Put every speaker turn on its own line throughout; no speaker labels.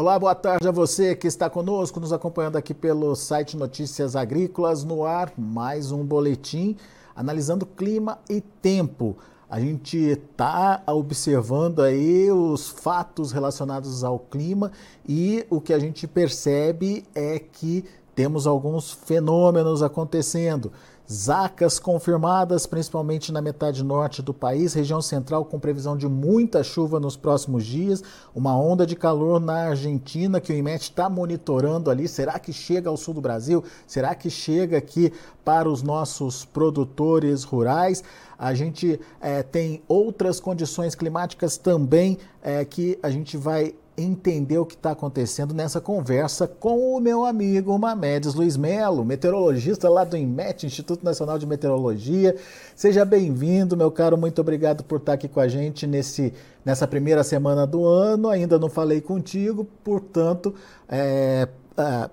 Olá, boa tarde a você que está conosco, nos acompanhando aqui pelo site Notícias Agrícolas no ar, mais um boletim analisando clima e tempo. A gente está observando aí os fatos relacionados ao clima e o que a gente percebe é que temos alguns fenômenos acontecendo. Zacas confirmadas, principalmente na metade norte do país, região central com previsão de muita chuva nos próximos dias, uma onda de calor na Argentina que o IMET está monitorando ali. Será que chega ao sul do Brasil? Será que chega aqui para os nossos produtores rurais? A gente é, tem outras condições climáticas também é, que a gente vai entender o que está acontecendo nessa conversa com o meu amigo Mamedes Luiz Melo, meteorologista lá do INMET, Instituto Nacional de Meteorologia. Seja bem-vindo, meu caro, muito obrigado por estar aqui com a gente nesse, nessa primeira semana do ano. Ainda não falei contigo, portanto, é, é,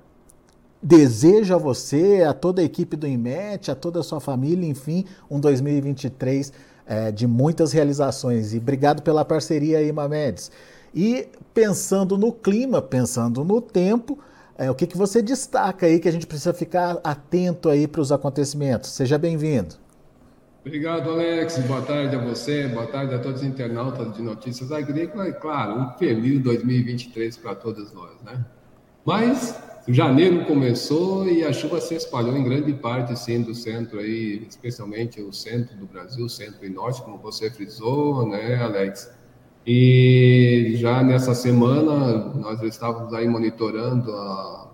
desejo a você, a toda a equipe do INMET, a toda a sua família, enfim, um 2023 é, de muitas realizações. E obrigado pela parceria aí, Mamedes. E pensando no clima, pensando no tempo, é, o que, que você destaca aí que a gente precisa ficar atento aí para os acontecimentos? Seja bem-vindo.
Obrigado, Alex. Boa tarde a você, boa tarde a todos os internautas de Notícias Agrícolas e, claro, um feliz 2023 para todos nós, né? Mas janeiro começou e a chuva se espalhou em grande parte, sim, do centro aí, especialmente o centro do Brasil, centro e norte, como você frisou, né, Alex? E já nessa semana nós estávamos aí monitorando a,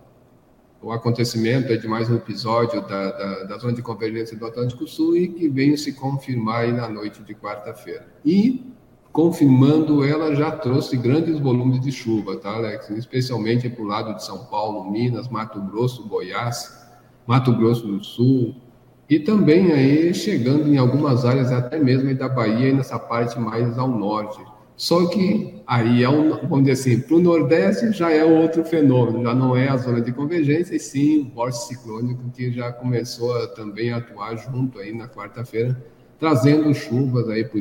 o acontecimento de mais um episódio da, da, da, zona de convergência do Atlântico Sul e que veio se confirmar aí na noite de quarta-feira. E confirmando, ela já trouxe grandes volumes de chuva, tá, Alex? Especialmente para o lado de São Paulo, Minas, Mato Grosso, Goiás, Mato Grosso do Sul, e também aí chegando em algumas áreas até mesmo da Bahia e nessa parte mais ao norte. Só que aí é um, vamos dizer assim, para o Nordeste já é outro fenômeno, já não é a zona de convergência, e sim o vórtice ciclônico que já começou a, também a atuar junto aí na quarta-feira, trazendo chuvas aí para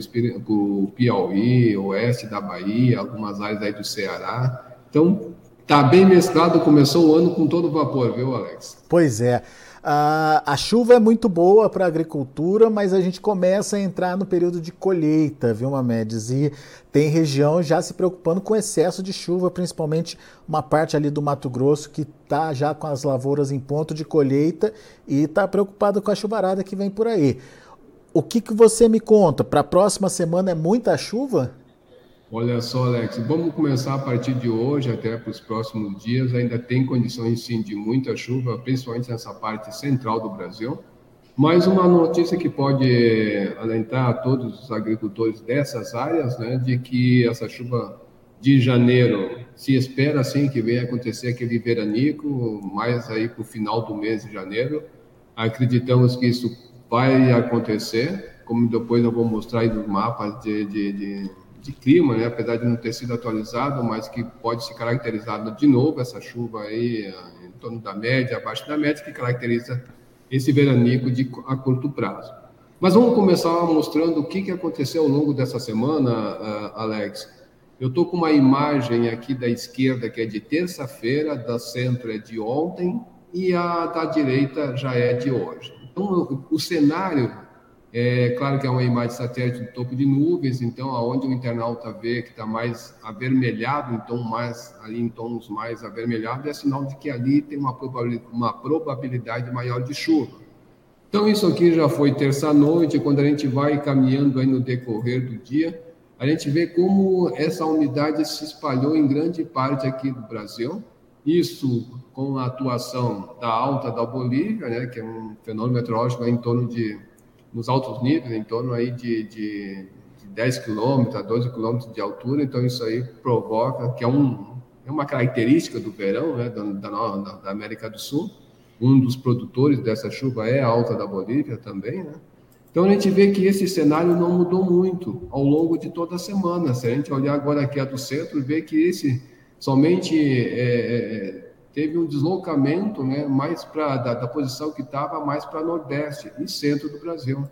o Piauí, oeste da Bahia, algumas áreas aí do Ceará. Então, tá bem mesclado, começou o ano com todo vapor, viu, Alex?
Pois é. A chuva é muito boa para a agricultura, mas a gente começa a entrar no período de colheita, viu, Mamedes? E tem região já se preocupando com excesso de chuva, principalmente uma parte ali do Mato Grosso que está já com as lavouras em ponto de colheita e está preocupado com a chuvarada que vem por aí. O que, que você me conta? Para a próxima semana é muita chuva?
Olha só, Alex, vamos começar a partir de hoje até para os próximos dias. Ainda tem condições sim de muita chuva, principalmente nessa parte central do Brasil. Mais uma notícia que pode alentar a todos os agricultores dessas áreas, né, de que essa chuva de janeiro se espera sim que venha acontecer aquele veranico, mais aí para o final do mês de janeiro. Acreditamos que isso vai acontecer, como depois eu vou mostrar aí nos mapas de, de, de de clima, né? apesar de não ter sido atualizado, mas que pode se caracterizar de novo essa chuva aí eh, em torno da média, abaixo da média, que caracteriza esse veranico de, a curto prazo. Mas vamos começar mostrando o que, que aconteceu ao longo dessa semana, uh, Alex. Eu estou com uma imagem aqui da esquerda que é de terça-feira, da centro é de ontem e a da direita já é de hoje. Então, o cenário é claro que é uma imagem satélite do topo de nuvens, então aonde o internauta vê que está mais avermelhado, então mais ali em tons mais avermelhados, é sinal de que ali tem uma probabilidade, uma probabilidade maior de chuva. Então isso aqui já foi terça-noite, quando a gente vai caminhando aí no decorrer do dia, a gente vê como essa umidade se espalhou em grande parte aqui do Brasil. Isso com a atuação da alta da Bolívia, né, que é um fenômeno meteorológico em torno de nos altos níveis, em torno aí de, de, de 10 quilômetros a 12 quilômetros de altura, então isso aí provoca, que é, um, é uma característica do verão né, da, da, da América do Sul, um dos produtores dessa chuva é a alta da Bolívia também, né? Então a gente vê que esse cenário não mudou muito ao longo de toda a semana. Se a gente olhar agora aqui a do centro, vê que esse somente é, é, teve um deslocamento né, mais para da, da, posição que estava mais para nordeste e centro do Brasil.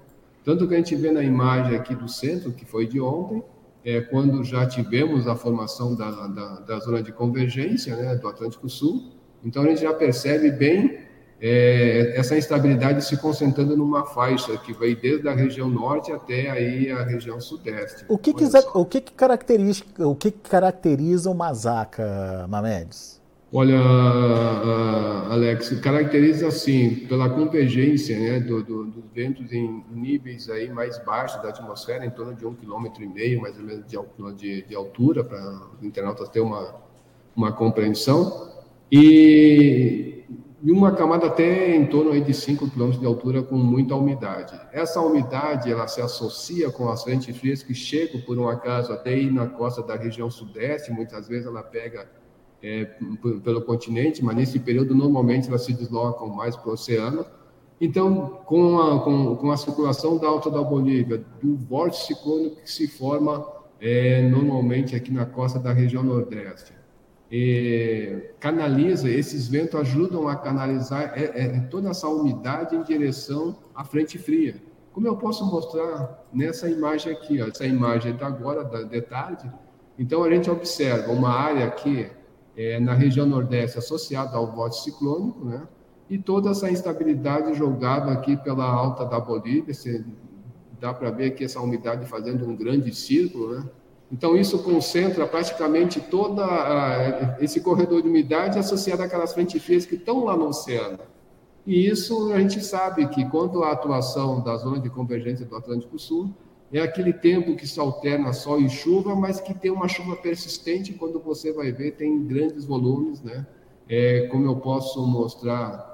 Tanto que a gente vê na imagem aqui do centro, que foi de ontem, é, quando já tivemos a formação da, da, da zona de convergência né, do Atlântico Sul. Então, a gente já percebe bem é, essa instabilidade se concentrando numa faixa que vai desde a região norte até aí a região sudeste.
O que, que, o que, que caracteriza, o que caracteriza o Mazaca, Mamedes?
Olha, Alex, caracteriza assim pela convergência né, do, do, dos ventos em níveis aí mais baixos da atmosfera, em torno de um quilômetro e meio, mais ou menos de, de, de altura, para os internautas ter uma, uma compreensão. E e uma camada até em torno aí de 5 km de altura com muita umidade. Essa umidade ela se associa com as frentes frias que chegam por um acaso até aí na costa da região sudeste, muitas vezes ela pega é, pelo continente, mas nesse período normalmente elas se deslocam mais para o oceano. Então, com a, com, com a circulação da alta da Bolívia, do vórtice ciclônico que se forma é, normalmente aqui na costa da região nordeste, é, canaliza, esses ventos ajudam a canalizar é, é, toda essa umidade em direção à frente fria. Como eu posso mostrar nessa imagem aqui, ó, essa imagem é da agora, da, de tarde. Então a gente observa uma área aqui é, na região nordeste associada ao vórtice ciclônico, né? E toda essa instabilidade jogada aqui pela alta da Bolívia, você, dá para ver aqui essa umidade fazendo um grande círculo, né? Então, isso concentra praticamente todo esse corredor de umidade associado àquelas frentes frias que estão lá no oceano. E isso a gente sabe que, quando a atuação da zona de convergência do Atlântico Sul, é aquele tempo que se alterna sol e chuva, mas que tem uma chuva persistente, quando você vai ver, tem grandes volumes, né? É, como eu posso mostrar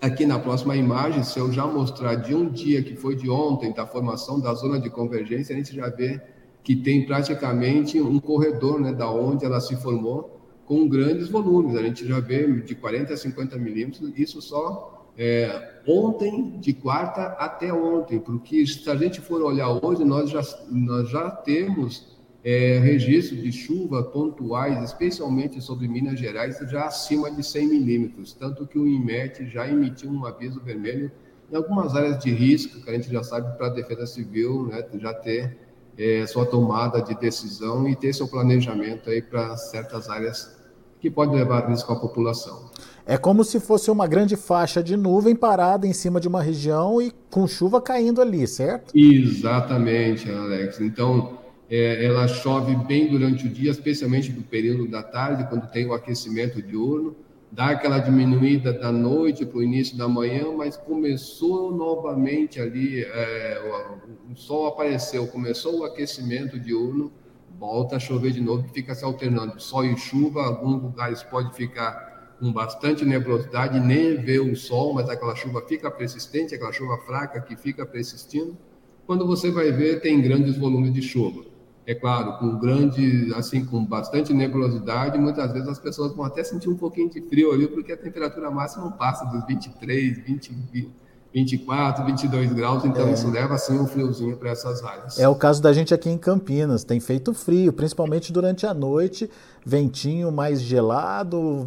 aqui na próxima imagem, se eu já mostrar de um dia que foi de ontem, da formação da zona de convergência, a gente já vê que tem praticamente um corredor, né, da onde ela se formou, com grandes volumes. A gente já vê de 40 a 50 milímetros, isso só é, ontem, de quarta até ontem, porque se a gente for olhar hoje, nós já, nós já temos é, registro de chuva pontuais, especialmente sobre Minas Gerais, já acima de 100 milímetros, tanto que o IMET já emitiu um aviso vermelho em algumas áreas de risco, que a gente já sabe para a Defesa Civil né, já ter é, sua tomada de decisão e ter seu planejamento aí para certas áreas que podem levar risco à população.
É como se fosse uma grande faixa de nuvem parada em cima de uma região e com chuva caindo ali, certo?
Exatamente, Alex. Então, é, ela chove bem durante o dia, especialmente no período da tarde, quando tem o aquecimento diurno dá aquela diminuída da noite para o início da manhã, mas começou novamente ali, é, o, o, sol apareceu, começou o aquecimento diurno, volta a chover de novo, fica se alternando, sol e chuva, alguns lugares pode ficar com bastante nebulosidade, nem ver o sol, mas aquela chuva fica persistente, aquela chuva fraca que fica persistindo. Quando você vai ver, tem grandes volumes de chuva é claro, com grande, assim, com bastante nebulosidade, muitas vezes as pessoas vão até sentir um pouquinho de frio ali, porque a temperatura máxima não passa dos 23, 20, 24, 22 graus, então é. isso leva, assim, um friozinho para essas áreas.
É o caso da gente aqui em Campinas, tem feito frio, principalmente durante a noite, ventinho mais gelado,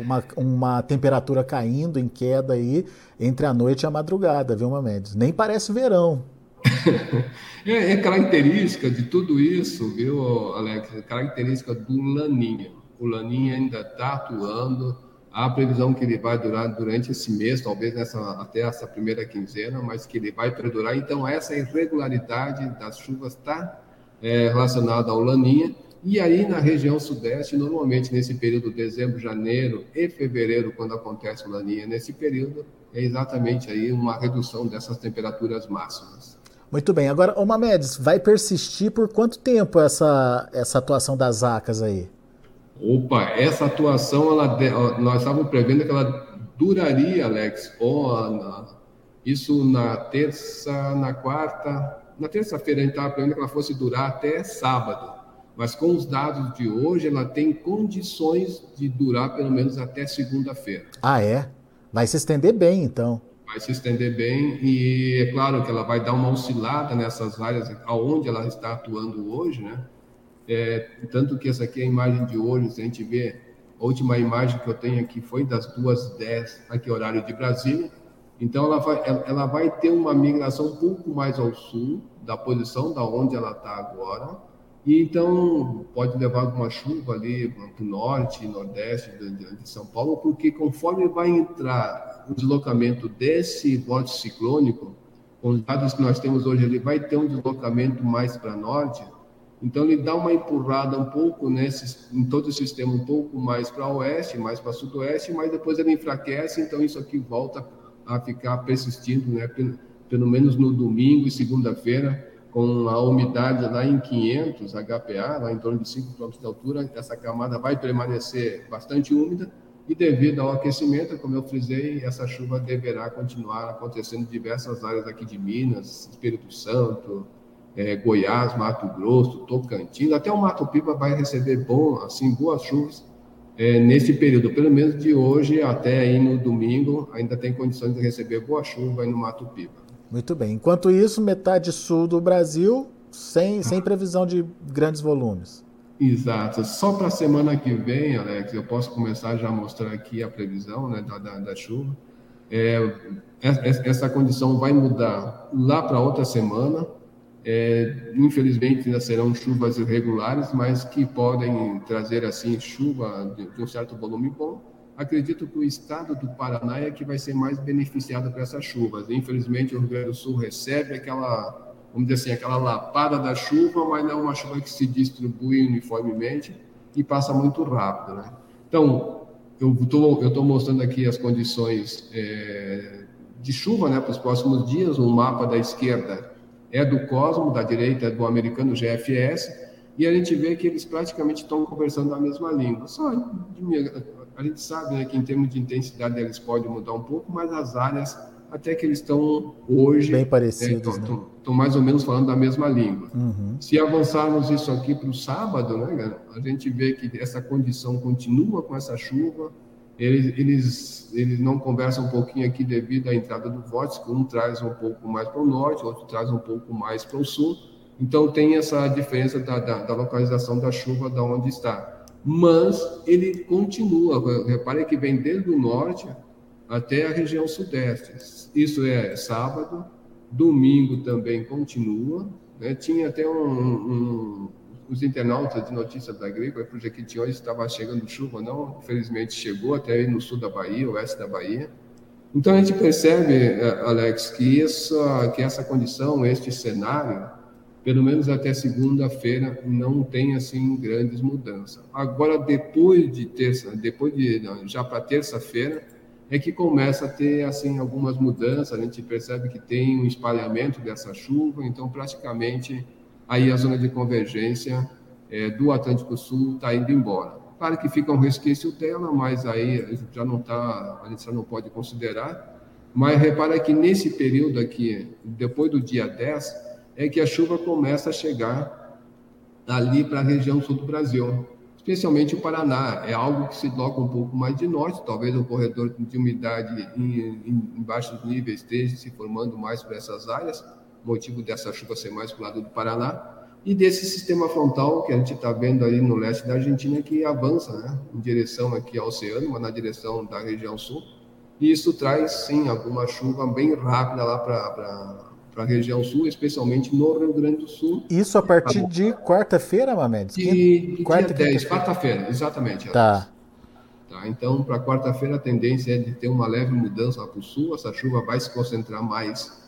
uma, uma temperatura caindo em queda aí entre a noite e a madrugada, viu, Mamedes? Nem parece verão.
é, é, característica de tudo isso, viu, Alex? É característica do Laninha. O Laninha ainda está atuando. Há a previsão que ele vai durar durante esse mês, talvez nessa, até essa primeira quinzena, mas que ele vai perdurar. Então, essa irregularidade das chuvas está é, relacionada ao Laninha. E aí, na região sudeste, normalmente nesse período, dezembro, janeiro e fevereiro, quando acontece o Laninha, nesse período, é exatamente aí uma redução dessas temperaturas máximas.
Muito bem. Agora, o Mamedes, vai persistir por quanto tempo essa, essa atuação das ACAS aí?
Opa, essa atuação, ela, nós estávamos prevendo que ela duraria, Alex, na, isso na terça, na quarta, na terça-feira a gente estava prevendo que ela fosse durar até sábado. Mas com os dados de hoje, ela tem condições de durar pelo menos até segunda-feira.
Ah, é? Vai se estender bem, então
vai se estender bem e é claro que ela vai dar uma oscilada nessas áreas aonde ela está atuando hoje, né? É, tanto que essa aqui é a imagem de hoje, a gente vê, a última imagem que eu tenho aqui foi das duas dez aqui horário de Brasília, então ela vai, ela vai ter uma migração um pouco mais ao sul da posição da onde ela está agora, E então pode levar alguma chuva ali para o norte, nordeste de, de, São Paulo, porque conforme vai entrar o deslocamento desse vórtice ciclônico, com os dados que nós temos hoje, ele vai ter um deslocamento mais para norte, então ele dá uma empurrada um pouco nesse, em todo o sistema, um pouco mais para oeste, mais para sudoeste, mas depois ele enfraquece, então isso aqui volta a ficar persistindo, né? pelo, pelo menos no domingo e segunda-feira, com a umidade lá em 500 HPA, lá em torno de 5 km de altura, essa camada vai permanecer bastante úmida e devido ao aquecimento, como eu frisei, essa chuva deverá continuar acontecendo em diversas áreas aqui de Minas, Espírito Santo, é, Goiás, Mato Grosso, Tocantins, até o Mato Piba vai receber bom, assim, boas chuvas é, nesse período, pelo menos de hoje até aí no domingo, ainda tem condições de receber boa chuva aí no Mato Piba.
Muito bem. Enquanto isso, metade sul do Brasil sem, sem previsão de grandes volumes.
Exato. Só para a semana que vem, Alex, eu posso começar já a mostrar aqui a previsão né, da, da, da chuva. É, essa condição vai mudar lá para outra semana. É, infelizmente, ainda serão chuvas irregulares, mas que podem trazer assim chuva de, de um certo volume bom acredito que o estado do Paraná é que vai ser mais beneficiado por essas chuvas. Infelizmente, o Rio Grande do Sul recebe aquela, vamos dizer assim, aquela lapada da chuva, mas não é uma chuva que se distribui uniformemente e passa muito rápido, né? Então, eu estou eu tô mostrando aqui as condições é, de chuva, né, para os próximos dias. O mapa da esquerda é do Cosmo, da direita é do americano GFS, e a gente vê que eles praticamente estão conversando a mesma língua. Só a gente sabe né, que em termos de intensidade eles podem mudar um pouco, mas as áreas até que eles estão hoje
bem parecidos,
estão, né? estão mais ou menos falando da mesma língua.
Uhum.
Se avançarmos isso aqui para o sábado, né, a gente vê que essa condição continua com essa chuva. Eles, eles, eles não conversam um pouquinho aqui devido à entrada do vórtice, um traz um pouco mais para o norte, outro traz um pouco mais para o sul. Então tem essa diferença da, da, da localização da chuva, da onde está mas ele continua. Repare que vem desde o norte até a região sudeste. Isso é sábado, domingo também continua. Né? Tinha até um, um, os internautas de notícias da agrícola, para o Jequitinhonha estava chegando chuva, não, infelizmente chegou até aí no sul da Bahia, oeste da Bahia. Então a gente percebe, eh, Alex, que essa, que essa condição, este cenário, pelo menos até segunda-feira, não tem assim grandes mudanças. Agora, depois de terça, depois de já para terça-feira, é que começa a ter assim algumas mudanças. A gente percebe que tem um espalhamento dessa chuva, então praticamente aí a zona de convergência é, do Atlântico Sul está indo embora. Claro que fica um resquício dela, mas aí já não tá, a gente já não pode considerar. Mas repara que nesse período aqui, depois do dia 10, é que a chuva começa a chegar ali para a região sul do Brasil, especialmente o Paraná. É algo que se toca um pouco mais de norte, talvez o corredor de umidade em, em, em baixos níveis esteja se formando mais para essas áreas, motivo dessa chuva ser mais para o lado do Paraná, e desse sistema frontal que a gente está vendo ali no leste da Argentina que avança né, em direção aqui ao oceano, mas na direção da região sul. E isso traz, sim, alguma chuva bem rápida lá para para a região sul, especialmente no Rio Grande do Sul.
Isso a partir tá de quarta-feira, Mamedes?
De, de quarta, dia 10, quarta-feira, exatamente.
Tá.
tá então, para quarta-feira, a tendência é de ter uma leve mudança para o sul, essa chuva vai se concentrar mais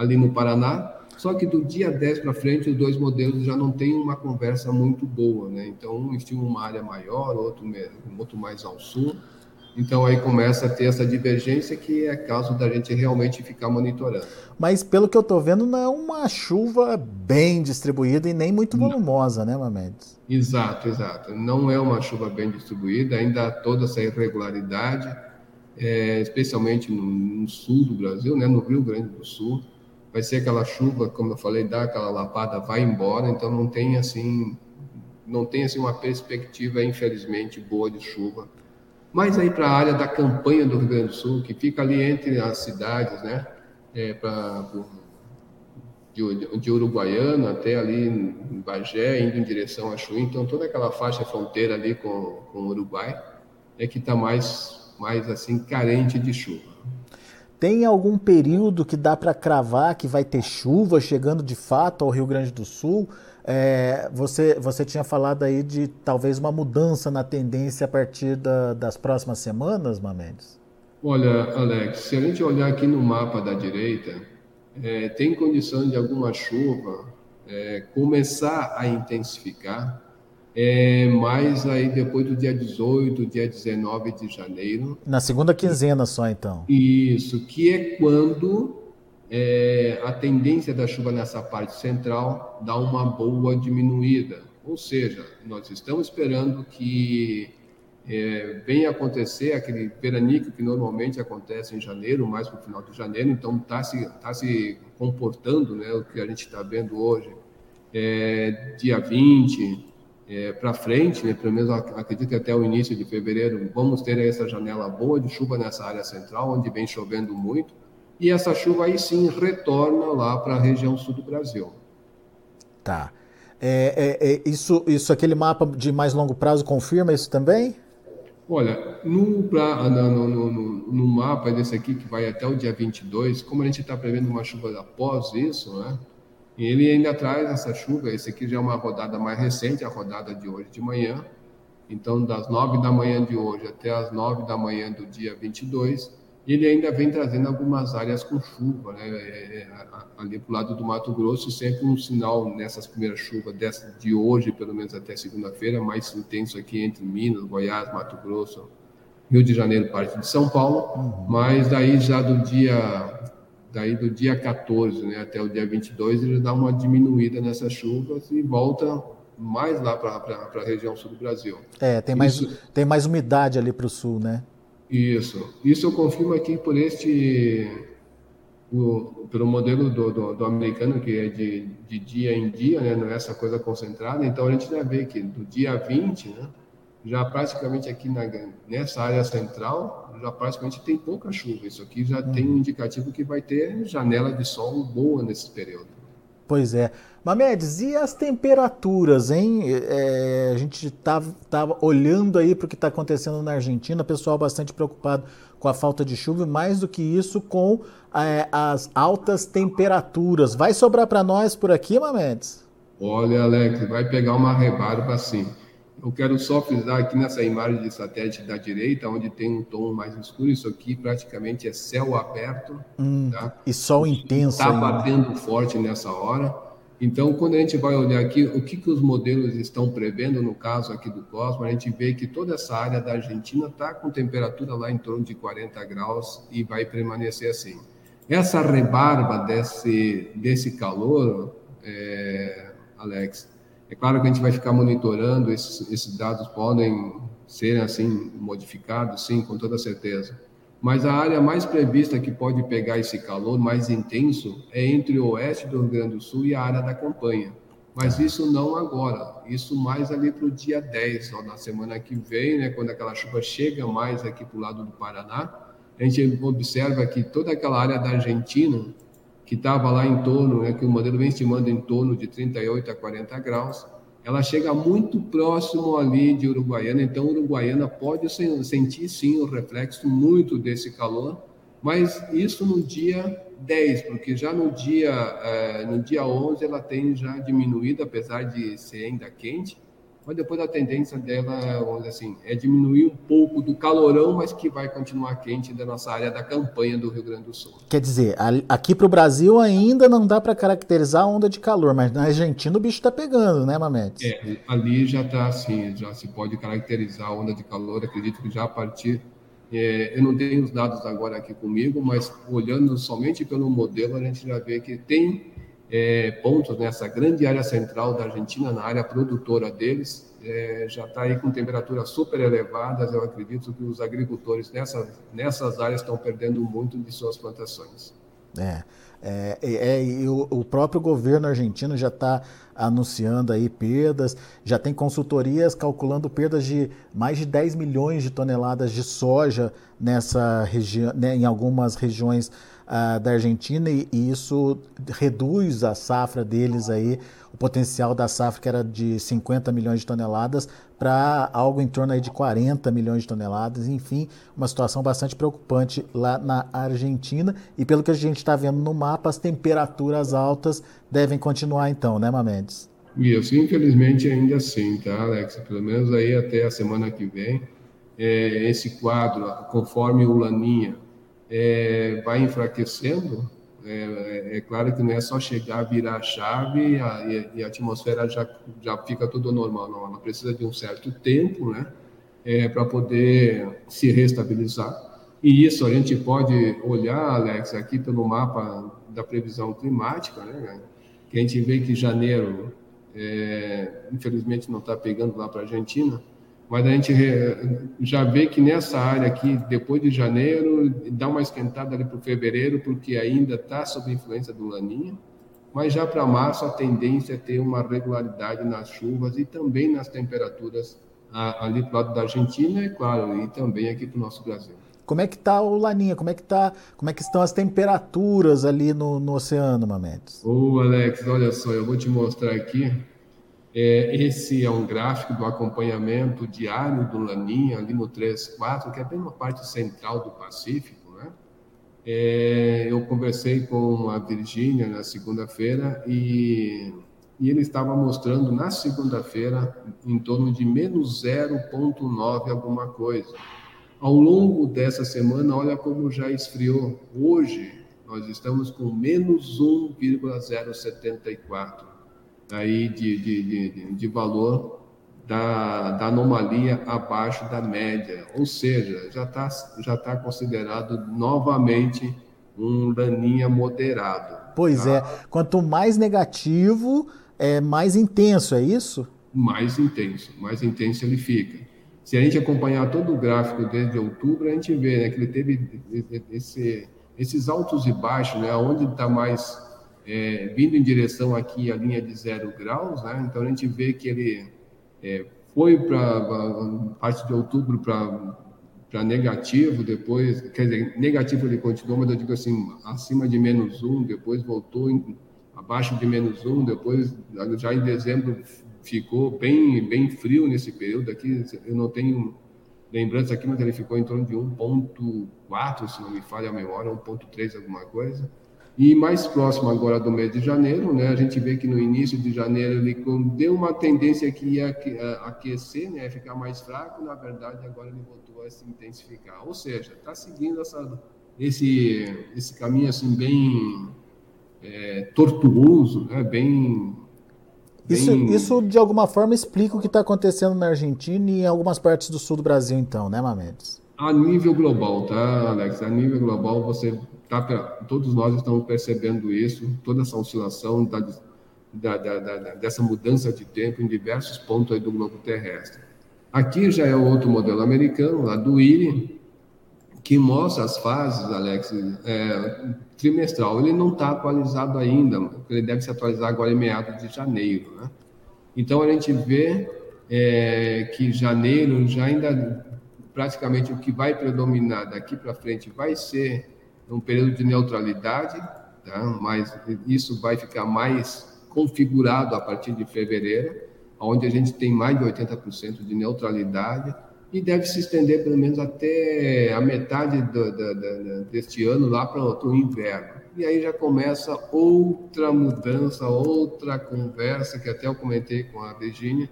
ali no Paraná, só que do dia 10 para frente, os dois modelos já não têm uma conversa muito boa, né? Então, um estima uma área maior, outro, outro mais ao sul. Então aí começa a ter essa divergência que é caso da gente realmente ficar monitorando.
Mas pelo que eu estou vendo, não é uma chuva bem distribuída e nem muito volumosa, não. né, Mamedes?
Exato, exato. Não é uma chuva bem distribuída, ainda há toda essa irregularidade, é, especialmente no, no, sul do Brasil, né, no Rio Grande do Sul. Vai ser aquela chuva, como eu falei, dá aquela lapada, vai embora, então não tem assim, não tem assim uma perspectiva, infelizmente, boa de chuva mais aí para a área da campanha do Rio Grande do Sul, que fica ali entre as cidades, né? É, pra, de, de Uruguaiana até ali em Bagé, indo em direção a Chuí, então toda aquela faixa fronteira ali com, com o Uruguai é que está mais, mais assim carente de chuva.
Tem algum período que dá para cravar que vai ter chuva chegando de fato ao Rio Grande do Sul? É, você, você tinha falado aí de talvez uma mudança na tendência a partir da, das próximas semanas, Mamedes?
Olha, Alex, se a gente olhar aqui no mapa da direita, é, tem condição de alguma chuva é, começar a intensificar é, mais aí depois do dia 18, dia 19 de janeiro.
Na segunda quinzena só, então.
Isso, que é quando é, a tendência da chuva nessa parte central dá uma boa diminuída. Ou seja, nós estamos esperando que é, venha acontecer aquele veranico que normalmente acontece em janeiro, mais para o final de janeiro, então está se, tá se comportando, né, o que a gente está vendo hoje, é, dia 20, é, para frente, né, pelo menos acredito que até o início de fevereiro, vamos ter essa janela boa de chuva nessa área central, onde vem chovendo muito, e essa chuva aí sim retorna lá para a região sul do Brasil.
Tá. É, é, é, isso, isso, aquele mapa de mais longo prazo confirma isso também?
Olha, no, pra, no, no, no, no mapa desse aqui, que vai até o dia 22, como a gente está prevendo uma chuva após isso, né? E ele ainda traz essa chuva, esse aqui já é uma rodada mais recente, a rodada de hoje de manhã. Então, das 9 da manhã de hoje até as 9 da manhã do dia 22, ele ainda vem trazendo algumas áreas com chuva, né? É, é, ali para o lado do Mato Grosso, sempre um sinal nessas primeiras chuvas dessa, de hoje, pelo menos até segunda-feira, mais intenso aqui entre Minas, Goiás, Mato Grosso, Rio de Janeiro, parte de São Paulo, uhum. mas daí já do dia daí do dia 14 né, até o dia 22, ele dá uma diminuída nessas chuvas e volta mais lá para a região sul do Brasil.
É, tem mais, isso, tem mais umidade ali para o sul, né?
Isso. Isso eu confirmo aqui por este, o, pelo modelo do, do, do, americano, que é de, de dia em dia, né, não é essa coisa concentrada. Então a gente já vê que do dia 20, né, já praticamente aqui na, nessa área central, já praticamente tem pouca chuva. Isso aqui já tem um indicativo que vai ter janela de sol boa nesse período.
Pois é. Mamedes, e as temperaturas, hein? É, a gente estava tá, olhando aí para o que está acontecendo na Argentina, pessoal bastante preocupado com a falta de chuva, e mais do que isso, com é, as altas temperaturas. Vai sobrar para nós por aqui, Mamedes?
Olha, Alex, vai pegar uma rebarba sim. Eu quero só frisar aqui nessa imagem de satélite da direita, onde tem um tom mais escuro, isso aqui praticamente é céu aberto.
Hum, tá? E sol intenso.
Está batendo forte nessa hora. Então, quando a gente vai olhar aqui, o que, que os modelos estão prevendo, no caso aqui do Cosmo, a gente vê que toda essa área da Argentina está com temperatura lá em torno de 40 graus e vai permanecer assim. Essa rebarba desse, desse calor, é, Alex, é claro que a gente vai ficar monitorando, esses, esses dados podem ser assim modificados, sim, com toda certeza. Mas a área mais prevista que pode pegar esse calor mais intenso é entre o oeste do Rio Grande do Sul e a área da campanha. Mas isso não agora, isso mais ali para o dia 10, ó, na semana que vem, né, quando aquela chuva chega mais aqui para o lado do Paraná, a gente observa que toda aquela área da Argentina que estava lá em torno, né, que o modelo vem estimando em torno de 38 a 40 graus, ela chega muito próximo ali de Uruguaiana, então Uruguaiana pode sentir sim o reflexo muito desse calor, mas isso no dia 10, porque já no dia, eh, no dia 11 ela tem já diminuído, apesar de ser ainda quente, mas depois a tendência dela, vamos dizer assim, é diminuir um pouco do calorão, mas que vai continuar quente da nossa área da campanha do Rio Grande do Sul.
Quer dizer, aqui para o Brasil ainda não dá para caracterizar a onda de calor, mas na Argentina o bicho está pegando, né, Mametes?
É, ali já está assim, já se pode caracterizar a onda de calor, acredito que já a partir é, eu não tenho os dados agora aqui comigo, mas olhando somente pelo modelo, a gente já vê que tem é, pontos nessa grande área central da Argentina, na área produtora deles, é, já está aí com temperaturas super elevadas. Eu acredito que os agricultores nessa, nessas áreas estão perdendo muito de suas plantações.
É, é, é e o, o, próprio governo argentino já está anunciando aí perdas, já tem consultorias calculando perdas de mais de 10 milhões de toneladas de soja nessa região, né, em algumas regiões da Argentina e, e, isso reduz a safra deles aí, o potencial da safra que era de 50 milhões de toneladas para algo em torno aí de 40 milhões de toneladas, enfim, uma situação bastante preocupante lá na Argentina e pelo que a gente está vendo no mapa, as temperaturas altas devem continuar então, né, Mamedes?
Isso, infelizmente ainda assim, tá, Alex? Pelo menos aí até a semana que vem, é, esse quadro, conforme o Laninha é, vai enfraquecendo, é, é, é, claro que não é só chegar, virar a chave e a, e a atmosfera já, já fica tudo normal, não. Ela precisa de um certo tempo, né, é, para poder se restabilizar. E isso a gente pode olhar, Alex, aqui pelo mapa da previsão climática, né, que a gente vê que janeiro, é, infelizmente, não está pegando lá para a Argentina, mas a gente já vê que nessa área aqui, depois de janeiro, dá uma esquentada ali para o fevereiro, porque ainda está sob influência do laninha, mas já para março a tendência é ter uma regularidade nas chuvas e também nas temperaturas ali para o lado da Argentina, é claro, e também aqui para o nosso Brasil.
Como é que está o Laninha? Como é que tá, como é que estão as temperaturas ali no, no oceano, Mamedes?
Ô, Alex, olha só, eu vou te mostrar aqui é, esse é um gráfico do acompanhamento diário do Laninha, ali no 3.4, que é bem na parte central do Pacífico. Né? É, eu conversei com a Virgínia na segunda-feira e, e ele estava mostrando na segunda-feira em torno de menos 0,9 alguma coisa. Ao longo dessa semana, olha como já esfriou. Hoje, nós estamos com menos 1,074 aí de, de, de, de valor da, da, anomalia abaixo da média, ou seja, já está já tá considerado novamente um laninha moderado.
Pois tá? é, quanto mais negativo, é mais intenso, é isso?
Mais intenso, mais intenso ele fica. Se a gente acompanhar todo o gráfico desde outubro, a gente vê né, que ele teve esse, esses altos e baixos, né, onde está mais é, vindo em direção aqui à linha de zero graus, né? Então a gente vê que ele é, foi para parte de outubro para negativo, depois, quer dizer, negativo ele continuou, mas eu digo assim, acima de menos um, depois voltou em, abaixo de menos um, depois já em dezembro ficou bem bem frio nesse período aqui, eu não tenho lembrança aqui, mas ele ficou em torno de 1.4, se não me falha a memória, 1.3 alguma coisa. E mais próximo agora do mês de janeiro, né, a gente vê que no início de janeiro ele deu uma tendência que ia aquecer, né, ficar mais fraco, na verdade agora ele voltou a se intensificar. Ou seja, está seguindo essa, esse, esse caminho assim bem é, tortuoso, né, bem
isso, isso, de alguma forma, explica o que está acontecendo na Argentina e em algumas partes do sul do Brasil, então, né, Mamedes?
A nível global, tá, Alex? A nível global, você tá, todos nós estamos percebendo isso, toda essa oscilação da, da, da, dessa mudança de tempo em diversos pontos do globo terrestre. Aqui já é outro modelo americano, lá do IRI, que mostra as fases, Alex, é, trimestral. Ele não está atualizado ainda, ele deve se atualizar agora em meados de janeiro. Né? Então a gente vê é, que janeiro já ainda praticamente o que vai predominar daqui para frente vai ser um período de neutralidade, tá? mas isso vai ficar mais configurado a partir de fevereiro, onde a gente tem mais de 80% de neutralidade e deve se estender pelo menos até a metade do, do, do, deste ano lá para o inverno. E aí já começa outra mudança, outra conversa que até eu comentei com a Virginia,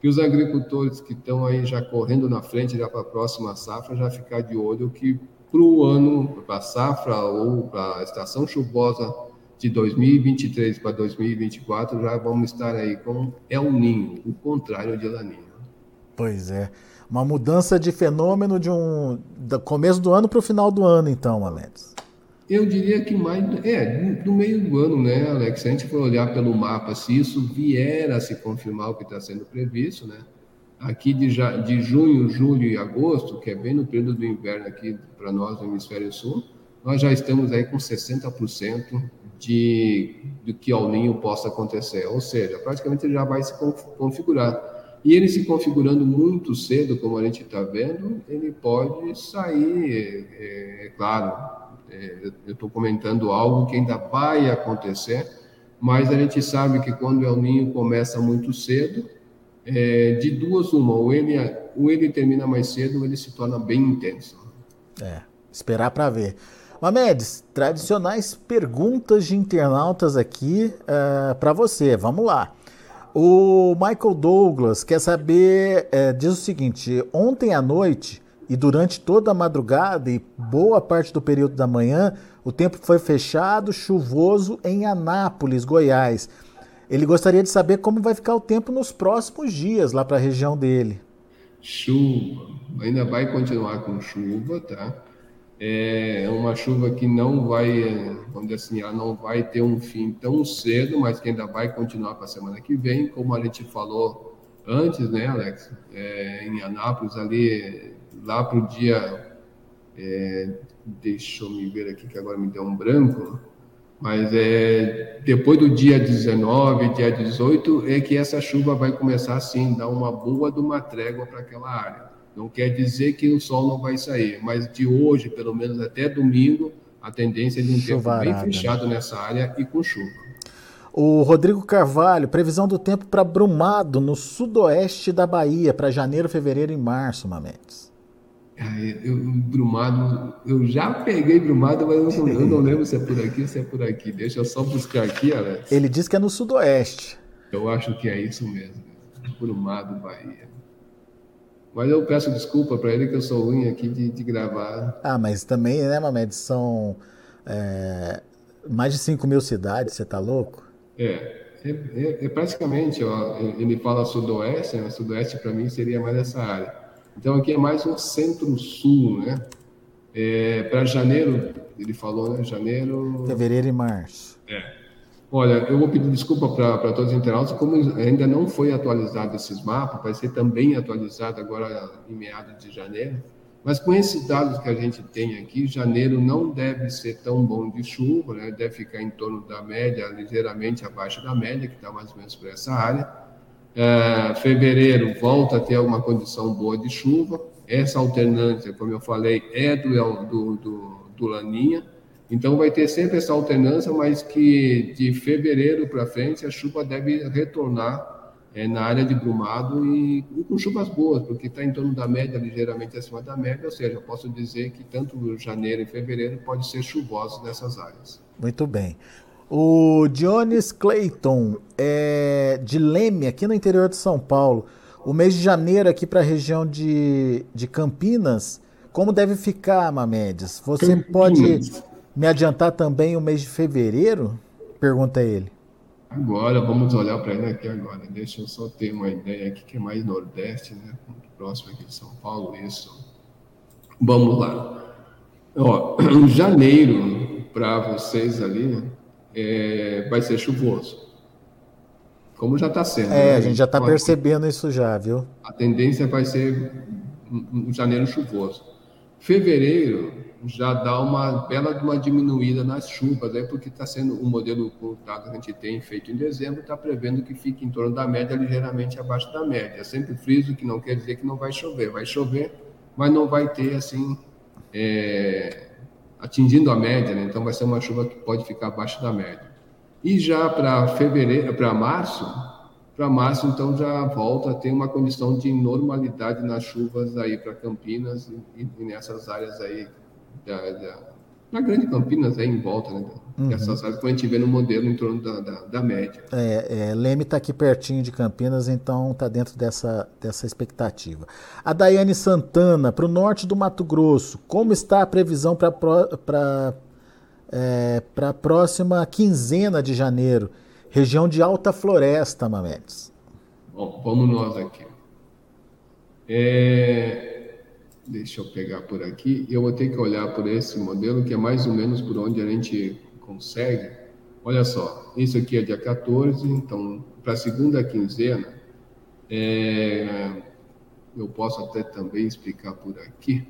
que os agricultores que estão aí já correndo na frente já para a próxima safra já ficar de olho que para o ano, para a safra ou para a estação chuvosa de 2023 para 2024 já vamos estar aí com El Ninho, o contrário de Laninha.
Pois é, uma mudança de fenômeno de um do começo do ano para o final do ano, então, Alex.
Eu diria que mais é no meio do ano, né, Alex? Se a gente for olhar pelo mapa, se isso vier a se confirmar o que está sendo previsto, né? Aqui de, de junho, julho e agosto, que é bem no período do inverno aqui para nós no hemisfério sul, nós já estamos aí com 60% de, de que ao ninho possa acontecer. Ou seja, praticamente ele já vai se configurar. E ele se configurando muito cedo, como a gente está vendo, ele pode sair, é, é claro, É, eu estou comentando algo que ainda vai acontecer, mas a gente sabe que quando o El Ninho começa muito cedo, é, de duas uma, ou ele, ou ele termina mais cedo ou ele se torna bem intenso.
É, esperar para ver. Mamedes, tradicionais perguntas de internautas aqui é, para você. Vamos lá. O Michael Douglas quer saber, uh, diz o seguinte: ontem à noite e durante toda a madrugada e boa parte do período da manhã, o tempo foi fechado, chuvoso em Anápolis, Goiás. Ele gostaria de saber como vai ficar o tempo nos próximos dias lá para a região dele.
Chuva, ainda vai continuar com chuva, tá? É uma chuva que não vai, vamos dizer assim, ela não vai ter um fim tão cedo, mas que ainda vai continuar para a semana que vem, como a gente falou antes, né, Alex? É, em Anápolis, ali, lá para o dia, é, deixa eu me ver aqui que agora me deu um branco, mas é depois do dia 19, dia 18, é que essa chuva vai começar assim, dar uma boa de uma trégua para aquela área. Não quer dizer que o sol não vai sair, mas de hoje, pelo menos até domingo, a tendência é de um Chuvarada. tempo bem fechado nessa área e com chuva.
O Rodrigo Carvalho, previsão do tempo para Brumado, no sudoeste da Bahia, para janeiro, fevereiro e março, Mametes.
Eu, Brumado, eu já peguei Brumado, mas eu não, eu não, lembro se é por aqui ou se é por aqui. Deixa eu só buscar aqui, Alex.
Ele diz que é no sudoeste.
Eu acho que é isso mesmo. Brumado, Bahia. Mas eu peço desculpa para ele que eu sou ruim aqui de, de, gravar.
Ah, mas também, né, Mamed, são é, mais de 5 mil cidades, você tá louco?
É, é, é, é praticamente, ó, ele fala sudoeste, né? Sudoeste para mim seria mais essa área. Então aqui é mais um centro-sul, né? É, para janeiro, ele falou, né? Janeiro.
Fevereiro e março.
É. Olha, eu vou pedir desculpa para todos os internautas, como ainda não foi atualizado esses mapas, vai ser também atualizado agora em meados de janeiro. Mas com esses dados que a gente tem aqui, janeiro não deve ser tão bom de chuva, né? deve ficar em torno da média, ligeiramente abaixo da média, que está mais ou menos por essa área. É, fevereiro volta a ter uma condição boa de chuva. Essa alternância, como eu falei, é do, do, do, do Laninha. Então vai ter sempre essa alternância, mas que de fevereiro para frente a chuva deve retornar é, na área de Brumado e, e com chuvas boas, porque está em torno da média, ligeiramente acima da média, ou seja, posso dizer que tanto janeiro e fevereiro pode ser chuvosos nessas áreas.
Muito bem. O Dionis Clayton, é, de Leme, aqui no interior de São Paulo. O mês de janeiro aqui para a região de, de Campinas, como deve ficar, Mamedes? Você Campinas. pode me adiantar também o mês de fevereiro? Pergunta ele.
Agora, vamos olhar para ele aqui agora. Deixa eu só ter uma ideia aqui, que é mais nordeste, né? Próximo aqui de São Paulo, isso. Vamos lá. Ó, janeiro, para vocês ali, né? É, vai ser chuvoso. Como já está sendo.
É, né? a gente já está percebendo isso já, viu?
A tendência vai ser um janeiro chuvoso. Fevereiro já dá uma bela uma diminuída nas chuvas, né? porque está sendo um modelo que a gente tem feito em dezembro, está prevendo que fique em torno da média, ligeiramente abaixo da média. É sempre friso, que não quer dizer que não vai chover. Vai chover, mas não vai ter assim é, atingindo a média, né? então vai ser uma chuva que pode ficar abaixo da média. E já para fevereiro, para março, para março então já volta a ter uma condição de normalidade nas chuvas aí para Campinas e, e, nessas áreas aí da, da, na Grande Campinas aí em volta, né? Uhum. Essas áreas que a gente vê no modelo em torno da, da, da média.
É, é, Leme está aqui pertinho de Campinas, então está dentro dessa, dessa expectativa. A Daiane Santana, para o norte do Mato Grosso, como está a previsão para é, a próxima quinzena de janeiro? Região de Alta Floresta, Mamedes.
Bom, vamos nós aqui. É, deixa eu pegar por aqui. Eu vou ter que olhar por esse modelo, que é mais ou menos por onde a gente consegue. Olha só, isso aqui é dia 14, então para a segunda quinzena, é, eu posso até também explicar por aqui.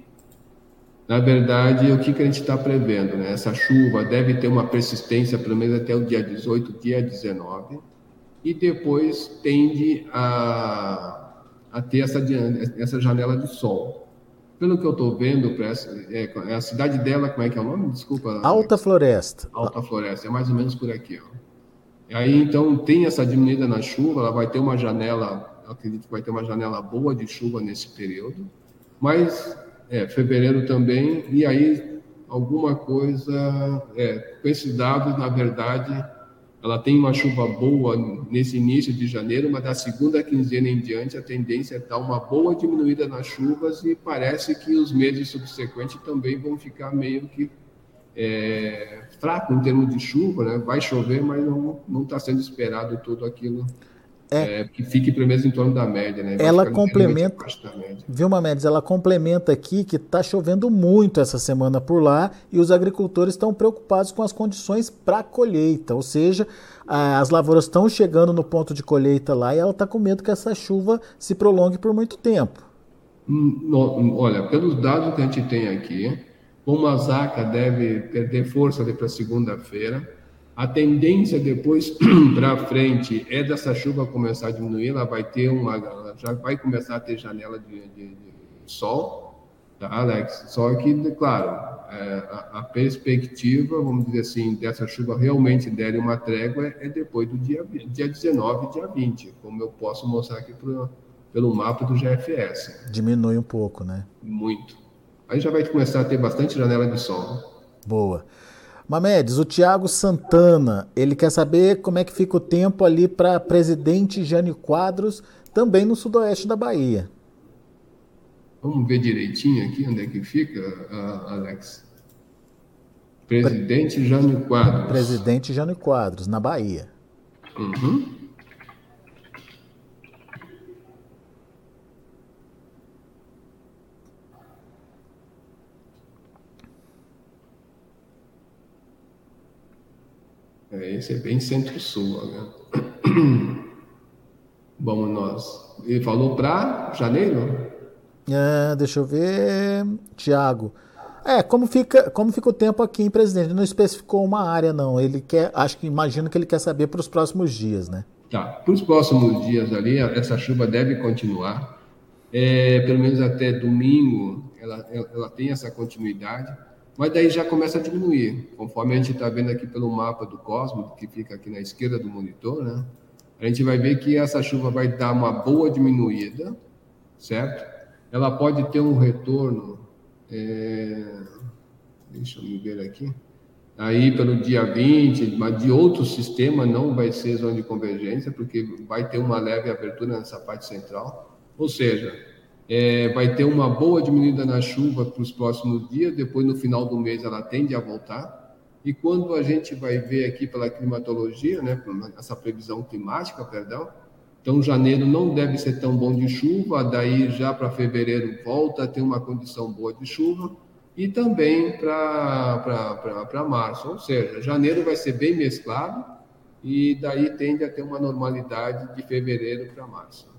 Na verdade, o que, que a gente está prevendo? Né? Essa chuva deve ter uma persistência pelo menos até o dia 18, dia 19, e depois tende a, a ter essa, essa janela de sol. Pelo que eu estou vendo, é, a cidade dela, como é que é o nome? Desculpa.
Alta Floresta.
Alta Floresta, é mais ou menos por aqui. Ó. Aí, então, tem essa diminuída na chuva, ela vai ter uma janela, acredito que vai ter uma janela boa de chuva nesse período, mas é, fevereiro também, e aí alguma coisa, é, com esses dados, na verdade, ela tem uma chuva boa nesse início de janeiro, mas da segunda quinzena em diante a tendência é dar uma boa diminuída nas chuvas e parece que os meses subsequentes também vão ficar meio que é, fraco em termos de chuva, né? Vai chover, mas não está sendo esperado tudo aquilo é, é, que fique pelo menos em torno da média, né?
Vai ela complementa, viu, Mamedes? Ela complementa aqui que está chovendo muito essa semana por lá e os agricultores estão preocupados com as condições para colheita, ou seja, as lavouras estão chegando no ponto de colheita lá e ela está com medo que essa chuva se prolongue por muito tempo.
Hum, olha, pelos dados que a gente tem aqui, o Masaka deve perder força para segunda-feira a tendência depois para frente é dessa chuva começar a diminuir, ela vai ter uma, já vai começar a ter janela de, de, de sol, tá, Alex? Só que, claro, é, a, a, perspectiva, vamos dizer assim, dessa chuva realmente der uma trégua é depois do dia, dia 19 e dia 20, como eu posso mostrar aqui pro, pelo mapa do GFS.
Diminui um pouco, né?
Muito. Aí já vai começar a ter bastante janela de sol.
Boa. Mamedes, o Tiago Santana, ele quer saber como é que fica o tempo ali para presidente Jânio Quadros, também no sudoeste da Bahia.
Vamos ver direitinho aqui onde é que fica, Alex. Presidente Jânio Quadros.
Presidente Jânio Quadros, na Bahia. Uhum.
É, esse é bem centro-sul. Né? Vamos nós. Ele falou para janeiro?
É, deixa eu ver. Tiago. É, como fica, como fica o tempo aqui em presidente? Ele não especificou uma área, não. Ele quer, acho que imagino que ele quer saber para os próximos dias, né?
Tá. Para os próximos dias ali, essa chuva deve continuar. É, pelo menos até domingo, ela, ela tem essa continuidade mas daí já começa a diminuir, conforme a gente está vendo aqui pelo mapa do Cosmos, que fica aqui na esquerda do monitor, né? A gente vai ver que essa chuva vai dar uma boa diminuída, certo? Ela pode ter um retorno, é... deixa eu me ver aqui, aí pelo dia 20, mas de outro sistema não vai ser zona de convergência, porque vai ter uma leve abertura nessa parte central, ou seja, é, vai ter uma boa diminuída na chuva para os próximos dias, depois no final do mês ela tende a voltar. E quando a gente vai ver aqui pela climatologia, né, essa previsão climática, perdão, então janeiro não deve ser tão bom de chuva, daí já para fevereiro volta a ter uma condição boa de chuva, e também para março, ou seja, janeiro vai ser bem mesclado, e daí tende a ter uma normalidade de fevereiro para março.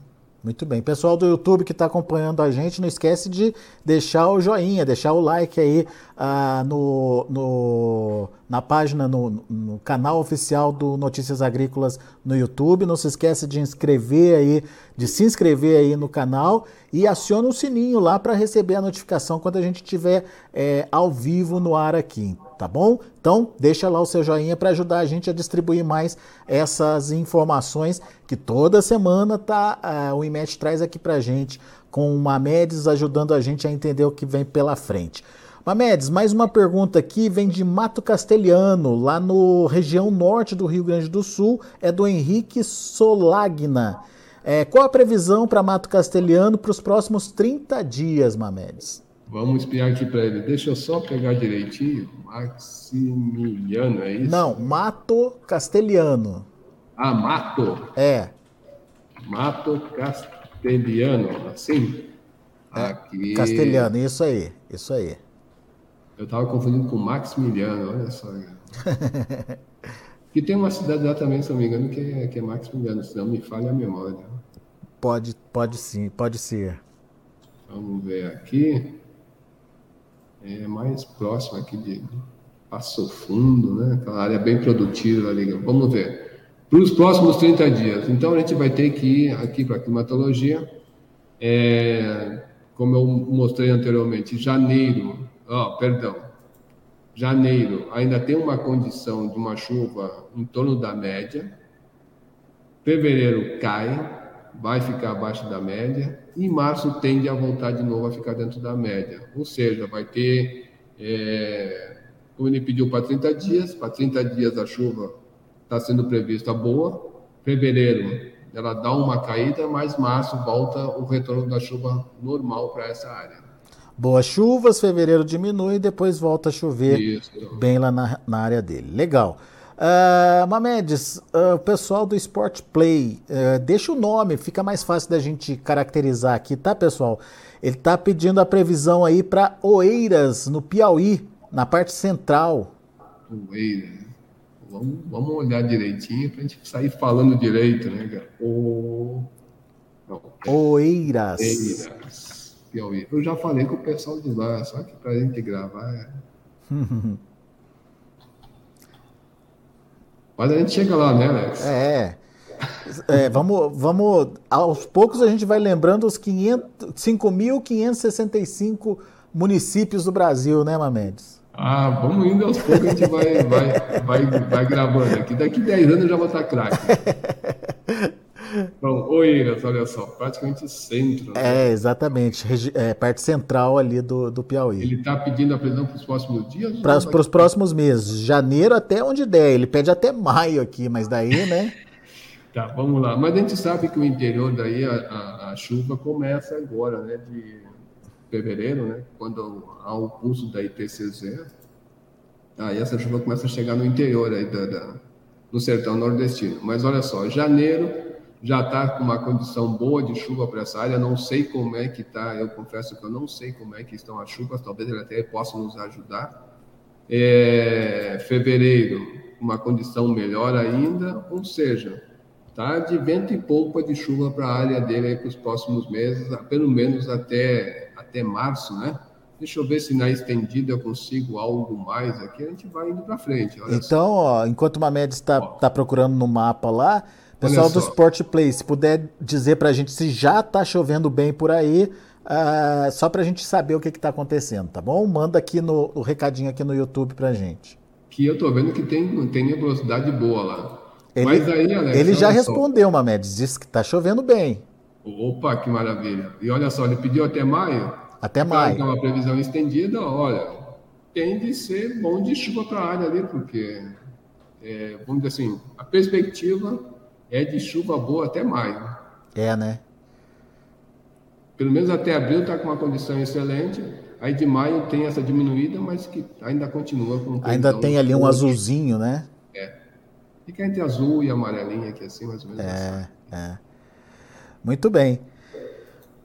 Muito bem. Pessoal do YouTube que está acompanhando a gente, não esquece de deixar o joinha, deixar o like aí uh, no, no, na página, no, no, canal oficial do Notícias Agrícolas no YouTube. Não se esquece de inscrever aí, de se inscrever aí no canal e aciona o sininho lá para receber a notificação quando a gente estiver é, ao vivo no ar aqui tá bom? Então, deixa lá o seu joinha para ajudar a gente a distribuir mais essas informações que toda semana tá uh, o IMET traz aqui para gente com o Mamedes ajudando a gente a entender o que vem pela frente. Mamedes, mais uma pergunta aqui, vem de Mato Castelhano, lá no região norte do Rio Grande do Sul, é do Henrique Solagna. É, qual a previsão para Mato Castelhano para os próximos 30 dias, Mamedes?
Vamos espiar aqui para ele. Deixa eu só pegar direitinho. Maximiliano, é isso?
Não, Mato Castelhano.
Ah, Mato.
É.
Mato Castelhano, assim?
É, aqui. Castelhano, isso aí, isso aí.
Eu estava confundindo com Maximiliano, olha só. que tem uma cidade lá também, se não me engano, que é, que é Maximiliano, se não me falha a memória.
Pode, pode sim, pode ser.
Vamos ver aqui é mais próximo aqui de Passo Fundo, né? Aquela área bem produtiva ali. Vamos ver. Para os próximos 30 dias. Então, a gente vai ter que ir aqui para a climatologia. É, como eu mostrei anteriormente, janeiro, oh, perdão, janeiro ainda tem uma condição de uma chuva em torno da média, fevereiro cai, vai ficar abaixo da média, e março tende a voltar de novo a ficar dentro da média, ou seja, vai ter, é, como ele pediu para 30 dias, para 30 dias a chuva está sendo prevista boa, fevereiro ela dá uma caída, mas março volta o retorno da chuva normal para essa área.
Boas chuvas, fevereiro diminui, depois volta a chover Isso. bem lá na, na área dele. Legal. Uh, Mamedes, uh, o pessoal do Sport Play, uh, deixa o nome, fica mais fácil da gente caracterizar aqui, tá, pessoal? Ele está pedindo a previsão aí para Oeiras, no Piauí, na parte central.
Oeiras. Vamos, vamos olhar direitinho para a gente sair falando direito, né, cara? O...
Não. Oeiras.
Oeiras. Piauí. Eu já falei com o pessoal de lá, só que para a gente gravar. É... Mas a gente chega lá, né, Alex?
É. é vamos, vamos. Aos poucos a gente vai lembrando os 5.565 municípios do Brasil, né, Mamedes?
Ah, vamos indo aos poucos, a gente vai, vai, vai, vai gravando aqui. Daqui 10 anos eu já vou estar craque. Bom, Oeiras, olha só, praticamente centro.
Né? É, exatamente, é, parte central ali do, do Piauí.
Ele está pedindo a previsão para os próximos dias?
Para os próximos meses, janeiro até onde der. Ele pede até maio aqui, mas daí, né?
tá, vamos lá. Mas a gente sabe que o interior daí, a, a, a chuva começa agora, né? De fevereiro, né, quando há o curso da IPCZ, aí essa chuva começa a chegar no interior aí da, da no sertão nordestino. Mas olha só, janeiro já está com uma condição boa de chuva para essa área. Não sei como é que está, eu confesso que eu não sei como é que estão as chuvas. Talvez ele até possa nos ajudar. É, fevereiro, uma condição melhor ainda, ou seja, tá de vento e polpa de chuva para a área dele para os próximos meses, pelo menos até até março, né? Deixa eu ver se na estendida eu consigo algo mais aqui. A gente vai indo para frente.
então, ó, enquanto o Mamed está tá procurando no mapa lá, pessoal do Sport Play, se puder dizer para a gente se já está chovendo bem por aí, uh, só para a gente saber o que está acontecendo, tá bom? Manda aqui no o recadinho aqui no YouTube para a gente.
Que eu estou vendo que tem, tem nebulosidade boa lá.
Ele, Mas aí, Alex, ele já respondeu, Mamed, disse que está chovendo bem.
Opa, que maravilha. E olha só, ele pediu até maio.
Até maio. É
uma previsão estendida, olha, tem de ser bom de chuva para a área ali, porque, é, vamos dizer assim, a perspectiva é de chuva boa até maio.
É, né?
Pelo menos até abril está com uma condição excelente. Aí de maio tem essa diminuída, mas que ainda continua com.
Ainda tem ali um azulzinho, né?
É. Fica entre azul e amarelinha aqui, assim, mais ou menos.
É, assim. é. Muito bem.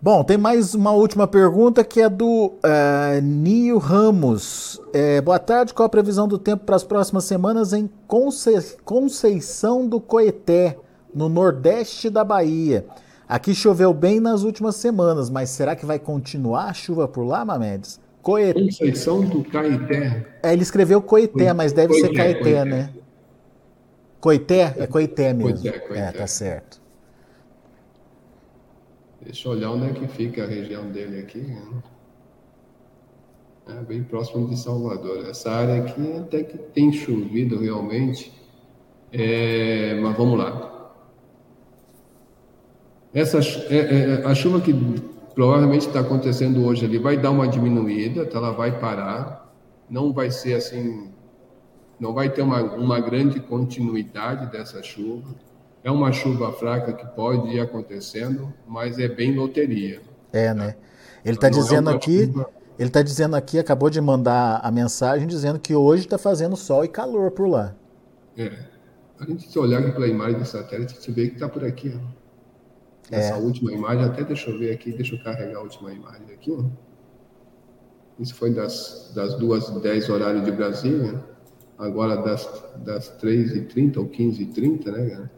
Bom, tem mais uma última pergunta que é do uh, Nio Ramos. É, boa tarde, qual a previsão do tempo para as próximas semanas em Conce Conceição do Coeté, no nordeste da Bahia? Aqui choveu bem nas últimas semanas, mas será que vai continuar a chuva por lá, Mamedes?
Coeté. Conceição do Caeté.
É, ele escreveu Coeté, mas deve Coité, ser Caeté, Coité. né? Coeté? É Coeté mesmo. Coité, Coité. É, tá certo.
Deixa eu olhar onde é que fica a região dele aqui. Né? É bem próximo de Salvador. Essa área aqui até que tem chovido realmente. É, mas vamos lá. Essa, é, é, a chuva que provavelmente está acontecendo hoje ali vai dar uma diminuída, tá? ela vai parar. Não vai ser assim, não vai ter uma, uma grande continuidade dessa chuva é uma chuva fraca que pode ir acontecendo, mas é bem loteria.
É, né? Ele está dizendo é aqui, chuva... ele está dizendo aqui, acabou de mandar a mensagem dizendo que hoje está fazendo sol e calor por lá.
É. A gente se olhar aqui pela imagem do satélite, você vê que está por aqui. Ó. Essa é. última imagem, até deixa eu ver aqui, deixa eu carregar a última imagem aqui. Isso foi das, das duas dez horário de Brasília, agora das, das 3h30 ou 15h30, né,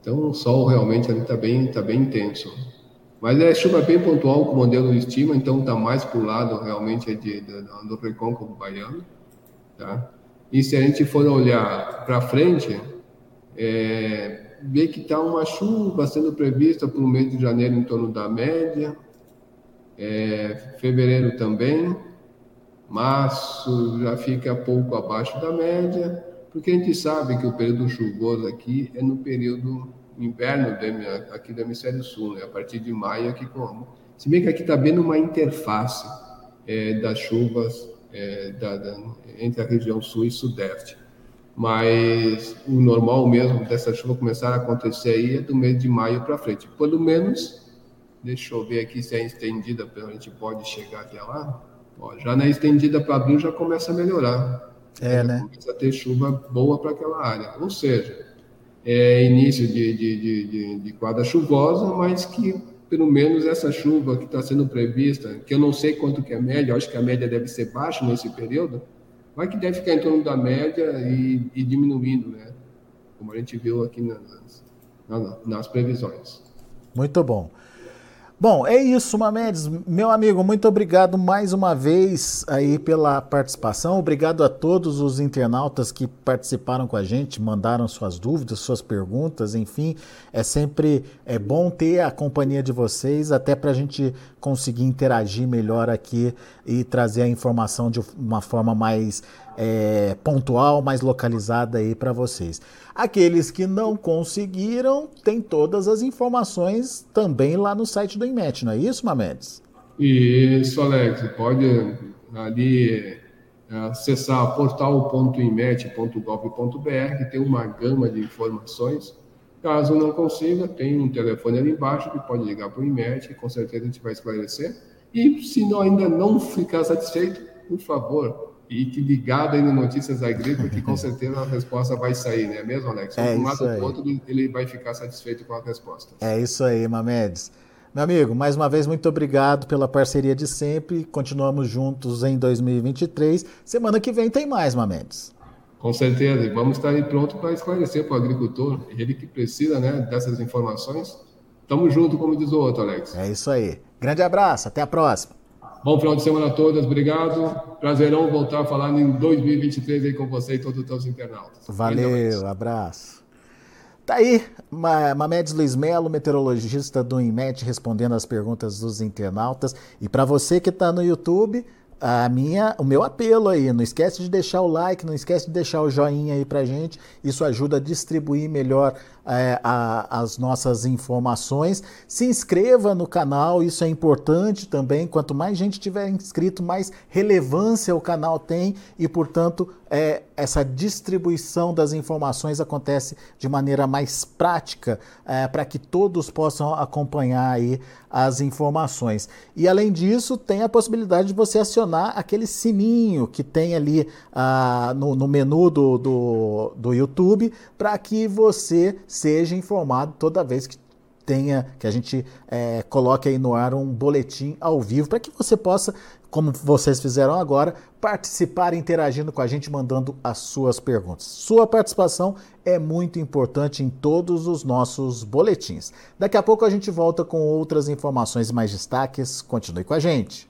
então o sol realmente está bem, tá bem intenso. Mas é chuva bem pontual com o modelo estima, então está mais para o lado realmente de, de, do recôncavo baiano. Tá? E se a gente for olhar para frente, é, vê que está uma chuva sendo prevista para o mês de janeiro em torno da média. é, fevereiro também, março já fica pouco abaixo da média, porque a gente sabe que o período chuvoso aqui é no período inverno aqui do hemisfério sul, né? a partir de maio aqui como. Se bem que aqui está bem uma interface é, das chuvas é, da, da, entre a região sul e sudeste. Mas o normal mesmo dessa chuva começar a acontecer aí é do mês de maio para frente. Pelo menos, deixa eu ver aqui se é estendida, a gente pode chegar até lá. Ó, já na estendida para abril já começa a melhorar.
É, né?
Começa a ter chuva boa para aquela área. Ou seja, é início de, de, de, de, de quadra chuvosa, mas que pelo menos essa chuva que está sendo prevista, que eu não sei quanto que é a média, acho que a média deve ser baixa nesse período, mas que deve ficar em torno da média e, e diminuindo, né? Como a gente viu aqui nas, nas, nas previsões.
Muito bom. Bom, é isso, Mamedes. Meu amigo, muito obrigado mais uma vez aí pela participação. Obrigado a todos os internautas que participaram com a gente, mandaram suas dúvidas, suas perguntas, enfim. É sempre é bom ter a companhia de vocês, até para a gente conseguir interagir melhor aqui e trazer a informação de uma forma mais é, pontual, mais localizada aí para vocês. Aqueles que não conseguiram, tem todas as informações também lá no site do IMET, não é isso, Mamedes?
Isso, Alex. Pode ali é, acessar portal.imet.gov.br, que tem uma gama de informações. Caso não consiga, tem um telefone ali embaixo que pode ligar para o IMET, que com certeza a gente vai esclarecer. E se não, ainda não ficar satisfeito, por favor, fique ligado aí no Notícias Agrícolas, que com certeza a resposta vai sair, não é mesmo, Alex?
É um lado
ou outro, ele vai ficar satisfeito com a resposta.
É isso aí, Mamedes. Meu amigo, mais uma vez, muito obrigado pela parceria de sempre. Continuamos juntos em 2023. Semana que vem tem mais, Mamedes.
Com certeza. E vamos estar aí pronto para esclarecer para o agricultor, ele que precisa né, dessas informações. Tamo junto, como diz o outro, Alex.
É isso aí. Grande abraço, até a próxima.
Bom final de semana a todos, obrigado. Prazerão voltar falando em 2023 aí com você e todos os seus internautas.
Valeu, abraço. Tá aí, Mamedes Luiz Melo, meteorologista do INMET, respondendo as perguntas dos internautas. E para você que está no YouTube, a minha, o meu apelo aí, não esquece de deixar o like, não esquece de deixar o joinha aí pra gente, isso ajuda a distribuir melhor é, a, as nossas informações. Se inscreva no canal, isso é importante também. Quanto mais gente tiver inscrito, mais relevância o canal tem e, portanto, é, essa distribuição das informações acontece de maneira mais prática é, para que todos possam acompanhar aí as informações. E além disso, tem a possibilidade de você acionar aquele sininho que tem ali ah, no, no, menu do, do, do YouTube para que você seja informado toda vez que tenha que a gente é, coloque aí no ar um boletim ao vivo para que você possa, como vocês fizeram agora, participar interagindo com a gente, mandando as suas perguntas. Sua participação é muito importante em todos os nossos boletins. Daqui a pouco a gente volta com outras informações e mais destaques. Continue com a gente.